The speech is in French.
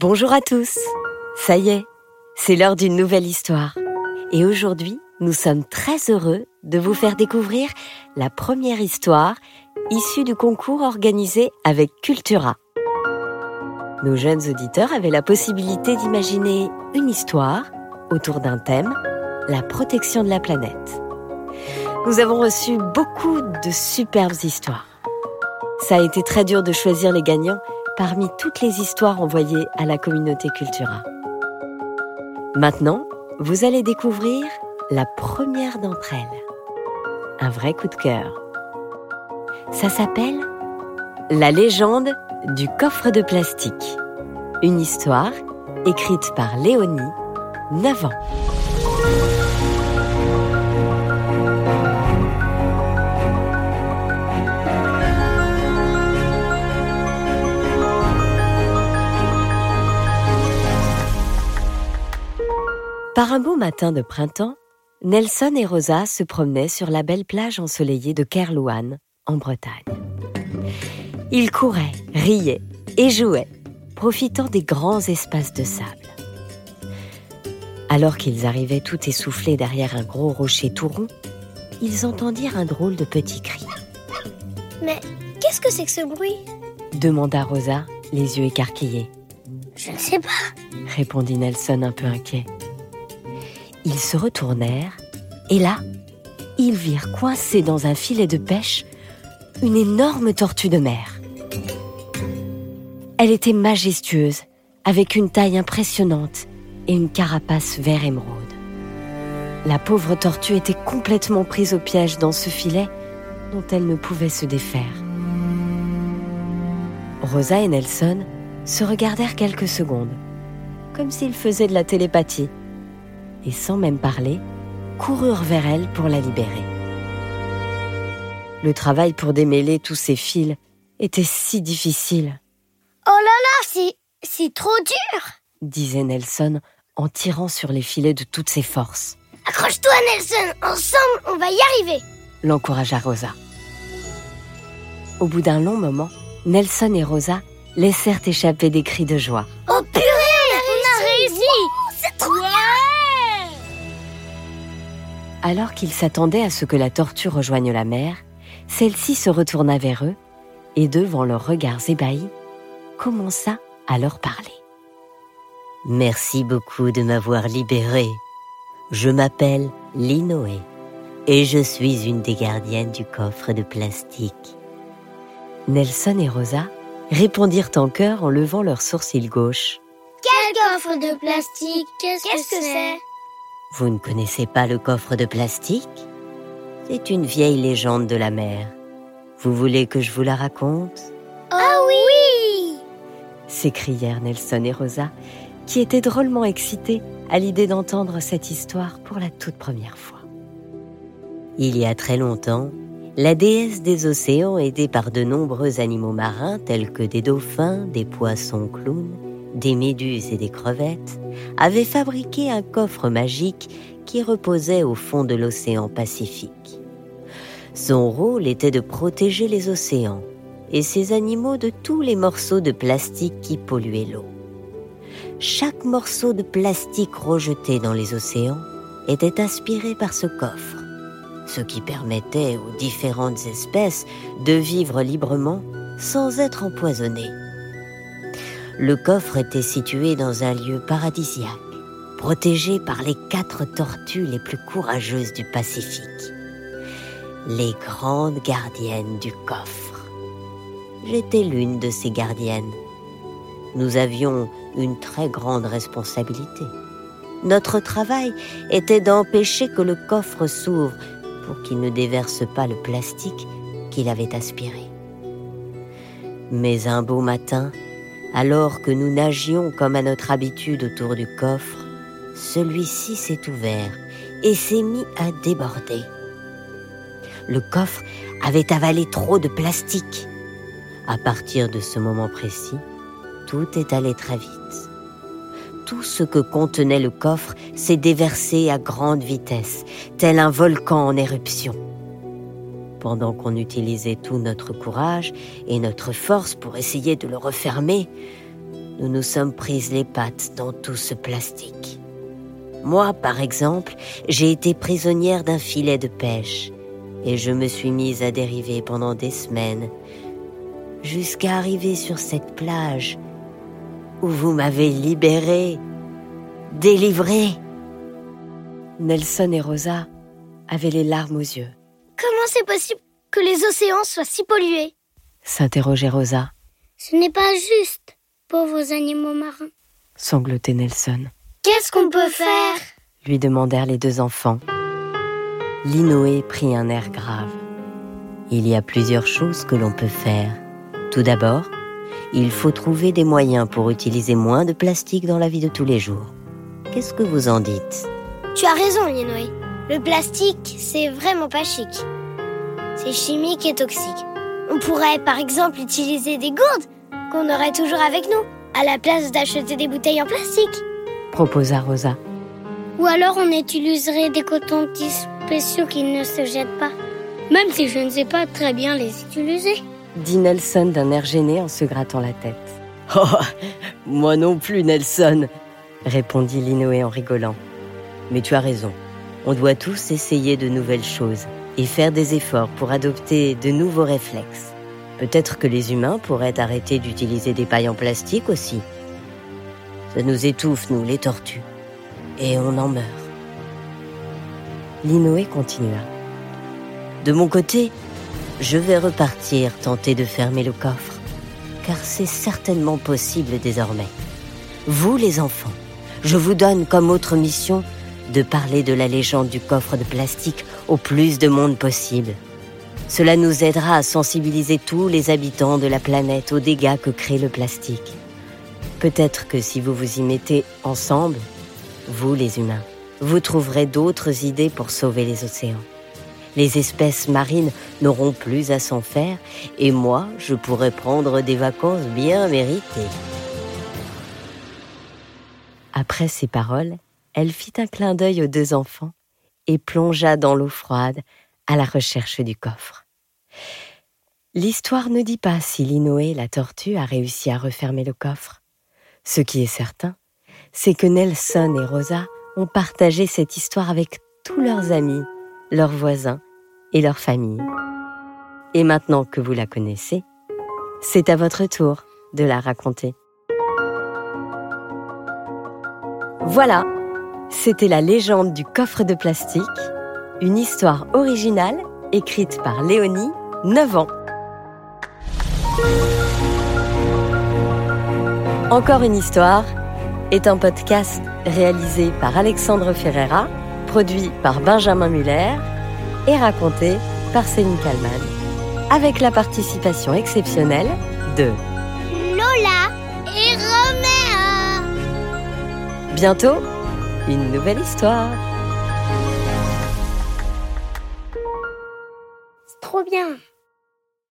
Bonjour à tous Ça y est, c'est l'heure d'une nouvelle histoire. Et aujourd'hui, nous sommes très heureux de vous faire découvrir la première histoire issue du concours organisé avec Cultura. Nos jeunes auditeurs avaient la possibilité d'imaginer une histoire autour d'un thème, la protection de la planète. Nous avons reçu beaucoup de superbes histoires. Ça a été très dur de choisir les gagnants parmi toutes les histoires envoyées à la communauté Cultura. Maintenant, vous allez découvrir la première d'entre elles. Un vrai coup de cœur. Ça s'appelle La légende du coffre de plastique. Une histoire écrite par Léonie, 9 ans. Par un beau matin de printemps, Nelson et Rosa se promenaient sur la belle plage ensoleillée de Kerlouan, en Bretagne. Ils couraient, riaient et jouaient, profitant des grands espaces de sable. Alors qu'ils arrivaient tout essoufflés derrière un gros rocher tout rond, ils entendirent un drôle de petit cri. Mais qu'est-ce que c'est que ce bruit? demanda Rosa, les yeux écarquillés. Je ne sais pas, répondit Nelson un peu inquiet. Ils se retournèrent et là, ils virent coincée dans un filet de pêche une énorme tortue de mer. Elle était majestueuse, avec une taille impressionnante et une carapace vert émeraude. La pauvre tortue était complètement prise au piège dans ce filet dont elle ne pouvait se défaire. Rosa et Nelson se regardèrent quelques secondes, comme s'ils faisaient de la télépathie et sans même parler, coururent vers elle pour la libérer. Le travail pour démêler tous ces fils était si difficile. Oh là là, c'est, c'est trop dur disait Nelson en tirant sur les filets de toutes ses forces. Accroche-toi Nelson, ensemble on va y arriver l'encouragea Rosa. Au bout d'un long moment, Nelson et Rosa laissèrent échapper des cris de joie. Oh alors qu'ils s'attendaient à ce que la tortue rejoigne la mer, celle-ci se retourna vers eux et, devant leurs regards ébahis, commença à leur parler. Merci beaucoup de m'avoir libéré. Je m'appelle Linoé et je suis une des gardiennes du coffre de plastique. Nelson et Rosa répondirent en chœur en levant leur sourcil gauche. Quel coffre de plastique? Qu'est-ce que c'est? Vous ne connaissez pas le coffre de plastique? C'est une vieille légende de la mer. Vous voulez que je vous la raconte? Ah oui s'écrièrent Nelson et Rosa, qui étaient drôlement excités à l'idée d'entendre cette histoire pour la toute première fois. Il y a très longtemps, la déesse des océans, aidée par de nombreux animaux marins tels que des dauphins, des poissons clowns, des méduses et des crevettes, avait fabriqué un coffre magique qui reposait au fond de l'océan Pacifique. Son rôle était de protéger les océans et ces animaux de tous les morceaux de plastique qui polluaient l'eau. Chaque morceau de plastique rejeté dans les océans était aspiré par ce coffre, ce qui permettait aux différentes espèces de vivre librement sans être empoisonnées. Le coffre était situé dans un lieu paradisiaque, protégé par les quatre tortues les plus courageuses du Pacifique, les grandes gardiennes du coffre. J'étais l'une de ces gardiennes. Nous avions une très grande responsabilité. Notre travail était d'empêcher que le coffre s'ouvre pour qu'il ne déverse pas le plastique qu'il avait aspiré. Mais un beau matin, alors que nous nagions comme à notre habitude autour du coffre, celui-ci s'est ouvert et s'est mis à déborder. Le coffre avait avalé trop de plastique. À partir de ce moment précis, tout est allé très vite. Tout ce que contenait le coffre s'est déversé à grande vitesse, tel un volcan en éruption. Pendant qu'on utilisait tout notre courage et notre force pour essayer de le refermer, nous nous sommes prises les pattes dans tout ce plastique. Moi, par exemple, j'ai été prisonnière d'un filet de pêche et je me suis mise à dériver pendant des semaines jusqu'à arriver sur cette plage où vous m'avez libérée, délivrée. Nelson et Rosa avaient les larmes aux yeux. Comment c'est possible que les océans soient si pollués s'interrogeait Rosa. Ce n'est pas juste, pauvres animaux marins. Sanglotait Nelson. Qu'est-ce qu'on peut faire lui demandèrent les deux enfants. Linoé prit un air grave. Il y a plusieurs choses que l'on peut faire. Tout d'abord, il faut trouver des moyens pour utiliser moins de plastique dans la vie de tous les jours. Qu'est-ce que vous en dites? Tu as raison, Linoé. Le plastique, c'est vraiment pas chic. C'est chimique et toxique. On pourrait par exemple utiliser des gourdes qu'on aurait toujours avec nous, à la place d'acheter des bouteilles en plastique. Proposa Rosa. Ou alors on utiliserait des cotons-tiges spéciaux qui ne se jettent pas. Même si je ne sais pas très bien les utiliser. Dit Nelson d'un air gêné en se grattant la tête. Oh, moi non plus, Nelson, répondit Linoé en rigolant. Mais tu as raison. On doit tous essayer de nouvelles choses et faire des efforts pour adopter de nouveaux réflexes. Peut-être que les humains pourraient arrêter d'utiliser des pailles en plastique aussi. Ça nous étouffe, nous, les tortues. Et on en meurt. Linoé continua. De mon côté, je vais repartir tenter de fermer le coffre, car c'est certainement possible désormais. Vous, les enfants, je vous donne comme autre mission de parler de la légende du coffre de plastique au plus de monde possible. Cela nous aidera à sensibiliser tous les habitants de la planète aux dégâts que crée le plastique. Peut-être que si vous vous y mettez ensemble, vous les humains, vous trouverez d'autres idées pour sauver les océans. Les espèces marines n'auront plus à s'en faire et moi, je pourrai prendre des vacances bien méritées. Après ces paroles, elle fit un clin d'œil aux deux enfants et plongea dans l'eau froide à la recherche du coffre. L'histoire ne dit pas si Linoé, la tortue, a réussi à refermer le coffre. Ce qui est certain, c'est que Nelson et Rosa ont partagé cette histoire avec tous leurs amis, leurs voisins et leurs familles. Et maintenant que vous la connaissez, c'est à votre tour de la raconter. Voilà, c'était la légende du coffre de plastique, une histoire originale écrite par Léonie, 9 ans. Encore une histoire est un podcast réalisé par Alexandre Ferreira, produit par Benjamin Muller et raconté par Céline Kalman, avec la participation exceptionnelle de Lola et Roméo. Bientôt, une nouvelle histoire. C'est trop bien.